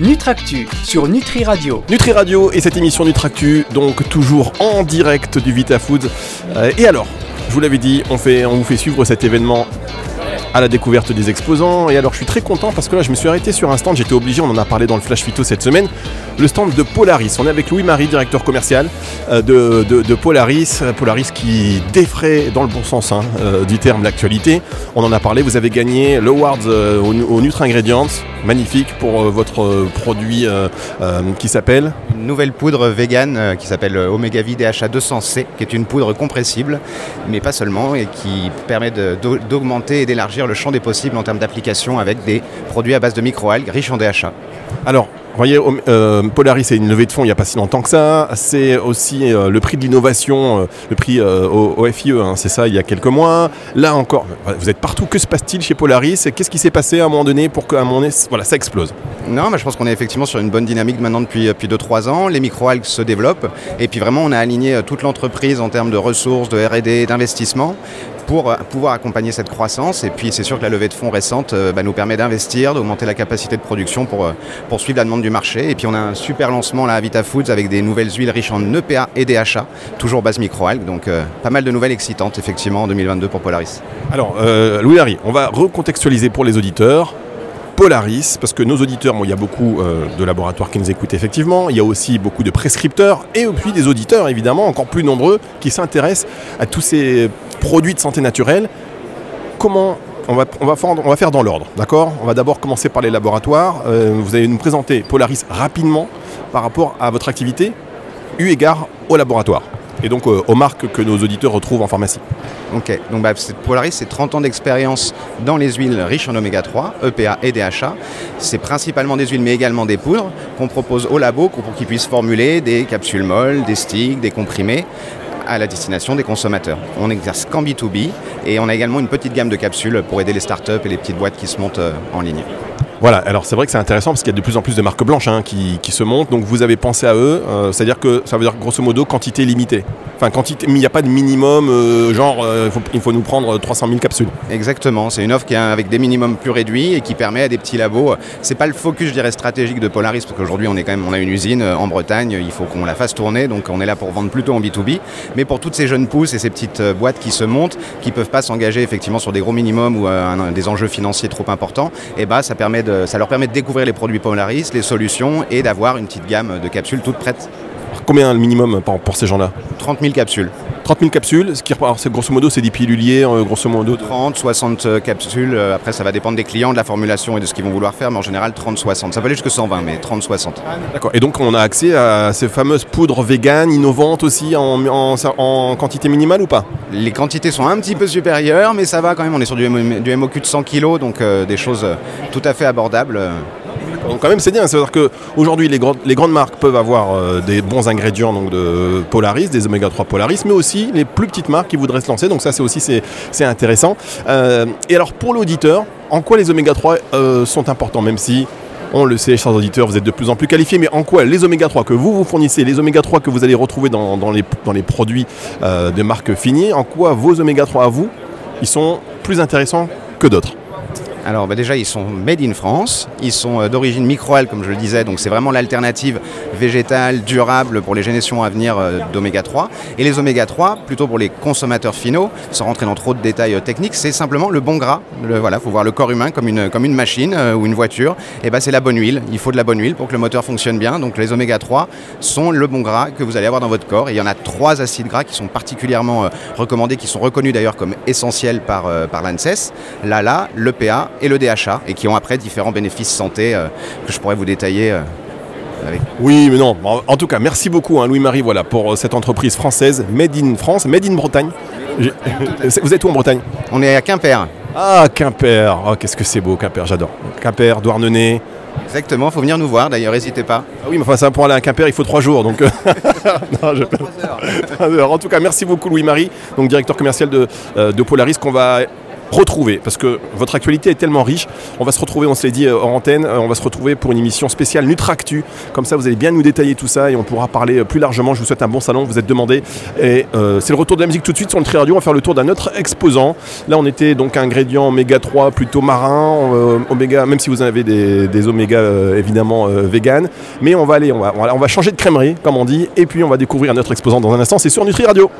Nutractu sur Nutri Radio. Nutri Radio et cette émission Nutractu, donc toujours en direct du Vita Food. Euh, et alors, je vous l'avais dit, on, vous fait suivre cet événement à la découverte des exposants. Et alors, je suis très content parce que là, je me suis arrêté sur un stand. J'étais obligé, on en a parlé dans le Flash Phyto cette semaine. Le stand de Polaris. On est avec Louis-Marie, directeur commercial euh, de, de- Polaris. Euh, Polaris qui défraie, dans le bon sens hein, euh, du terme, l'actualité. On en a parlé. Vous avez gagné l'Awards au, au Nutri Ingredients. Magnifique pour euh, votre euh, produit euh, qui s'appelle. Une nouvelle poudre vegan qui s'appelle Omega V DHA 200C, qui est une poudre compressible, mais pas seulement, et qui permet d'augmenter et d'élargir le champ des possibles en termes d'application avec des produits à base de microalgues riches en DHA. Alors, voyez, Om- euh, Polaris c'est une levée de fonds il n'y a pas si longtemps que ça. C'est aussi euh, le prix de l'innovation, euh, le prix au, FIE, hein, c'est ça, il y a quelques mois. Là encore, vous êtes partout. Que se passe-t-il chez Polaris? Qu'est-ce qui s'est passé à un moment donné pour qu'à un moment donné, voilà, ça explose? Non, mais je pense qu'on est effectivement sur une bonne dynamique maintenant depuis, depuis 2-3 ans. Les microalgues se développent, et puis vraiment on a aligné toute l'entreprise en termes de ressources, de R&D, d'investissement pour euh, pouvoir accompagner cette croissance. Et puis c'est sûr que la levée de fonds récente euh, bah, nous permet d'investir, d'augmenter la capacité de production pour, euh, pour suivre la demande du marché. Et puis on a un super lancement là à Vita Foods avec des nouvelles huiles riches en EPA et DHA, toujours base microalgues. Donc pas mal de nouvelles excitantes effectivement en 2022 pour Polaris. Alors, Louis Larry, on va recontextualiser pour les auditeurs. Polaris, parce que nos auditeurs, bon, il y a beaucoup euh, de laboratoires qui nous écoutent effectivement, il y a aussi beaucoup de prescripteurs et puis des auditeurs évidemment encore plus nombreux qui s'intéressent à tous ces produits de santé naturelle. Comment on va, faire dans l'ordre, d'accord? On va d'abord commencer par les laboratoires. Euh, vous allez nous présenter Polaris rapidement par rapport à votre activité, eu égard au laboratoire et donc euh, aux marques que nos auditeurs retrouvent en pharmacie. Ok, donc bah, Polaris, c'est 30 ans d'expérience dans les huiles riches en oméga 3, EPA et DHA. C'est principalement des huiles, mais également des poudres qu'on propose au labo pour qu'ils puissent formuler des capsules molles, des sticks, des comprimés à la destination des consommateurs. On n'exerce qu'en B2B et on a également une petite gamme de capsules pour aider les startups et les petites boîtes qui se montent euh, en ligne. Voilà, alors c'est vrai que c'est intéressant parce qu'il y a de plus en plus de marques blanches hein, qui, qui se montent, donc vous avez pensé à eux, euh, c'est-à-dire que ça veut dire grosso modo quantité limitée. Enfin, quantité, il n'y a pas de minimum, euh, genre euh, il, faut, il faut nous prendre 300 000 capsules. Exactement, c'est une offre qui est avec des minimums plus réduits et qui permet à des petits labos. C'est pas le focus, je dirais, stratégique de Polaris parce qu'aujourd'hui on est quand même, on a une usine en Bretagne, il faut qu'on la fasse tourner, donc on est là pour vendre plutôt en B2B. Mais pour toutes ces jeunes pousses et ces petites boîtes qui se montent, qui peuvent pas s'engager effectivement sur des gros minimums ou des enjeux financiers trop importants, et bah ça permet de, ça leur permet de découvrir les produits Polaris, les solutions et d'avoir une petite gamme de capsules toutes prêtes. Combien le minimum pour, pour ces gens-là? 30 000 capsules. 30 000 capsules, ce qui c'est grosso modo c'est des piluliers, euh, grosso modo. 30, 60 capsules. euh, Après, ça va dépendre des clients, de la formulation et de ce qu'ils vont vouloir faire, mais en général 30, 60. Ça peut aller jusqu'à 120, mais 30, 60. D'accord. Et donc on a accès à ces fameuses poudres véganes, innovantes aussi, en, en- en quantité minimale ou pas? Les quantités sont un petit peu supérieures, mais ça va quand même. On est sur du, MO du MOQ de 100 kg, donc euh, des choses euh, tout à fait abordables. Donc quand même c'est bien, c'est-à-dire qu'aujourd'hui les, grandes- les grandes marques peuvent avoir euh, des bons ingrédients donc de Polaris, des oméga 3 Polaris, mais aussi les plus petites marques qui voudraient se lancer, donc ça c'est aussi c'est, intéressant. Euh, et alors pour l'auditeur, en quoi les oméga 3 euh, sont importants, même si on le sait, chers auditeurs, vous êtes de plus en plus qualifiés, mais en quoi les oméga 3 que vous vous fournissez, les oméga 3 que vous allez retrouver dans, dans les, dans les produits de marques finies, en quoi vos oméga 3 à vous, ils sont plus intéressants que d'autres? Alors bah, déjà, ils sont made in France, ils sont euh, d'origine microalgue, comme je le disais, donc c'est vraiment l'alternative végétale, durable pour les générations à venir euh, d'oméga 3. Et les oméga 3, plutôt pour les consommateurs finaux, sans rentrer dans trop de détails euh, techniques, c'est simplement le bon gras. Le, voilà, faut voir le corps humain comme une, machine ou une voiture. Et ben c'est la bonne huile. Il faut de la bonne huile pour que le moteur fonctionne bien. Donc les oméga 3 sont le bon gras que vous allez avoir dans votre corps. Et il y en a trois acides gras qui sont particulièrement recommandés, qui sont reconnus d'ailleurs comme essentiels par, l'ANSES, l'ALA, l'EPA et le DHA, et qui ont après différents bénéfices santé euh, que je pourrais vous détailler. euh, avec. Oui, mais non. En- tout cas, merci beaucoup, hein, Louis-Marie, voilà, pour euh, cette entreprise française, Made in France, Made in Bretagne. C'est- Vous êtes où en Bretagne? On est à Quimper. Ah, Quimper. Oh, qu'est-ce que c'est beau, Quimper, j'adore. Quimper, Douarnenez. Exactement, faut venir nous voir d'ailleurs, n'hésitez pas. Ah oui, mais enfin, ça, pour aller à Quimper, il faut trois jours. Donc, non, je- Alors, en tout cas, merci beaucoup, Louis-Marie, donc directeur commercial de, euh, de Polaris, qu'on va retrouver parce que votre actualité est tellement riche. On va se retrouver, on se l'est dit euh, en antenne, euh, on va se retrouver pour une émission spéciale Nutractu. Comme ça, vous allez bien nous détailler tout ça et on pourra parler euh, plus largement. Je vous souhaite un bon salon, vous êtes demandé. Et euh, c'est le retour de la musique tout de suite sur le Tri Radio. On va faire le tour d'un autre exposant. Là, on était donc à ingrédient oméga 3 plutôt marin, euh, oméga, même si vous en avez des, oméga euh, évidemment euh, vegan. Mais on va aller, on va changer de crèmerie, comme on dit, et puis on va découvrir un autre exposant dans un instant. C'est sur Nutri Radio.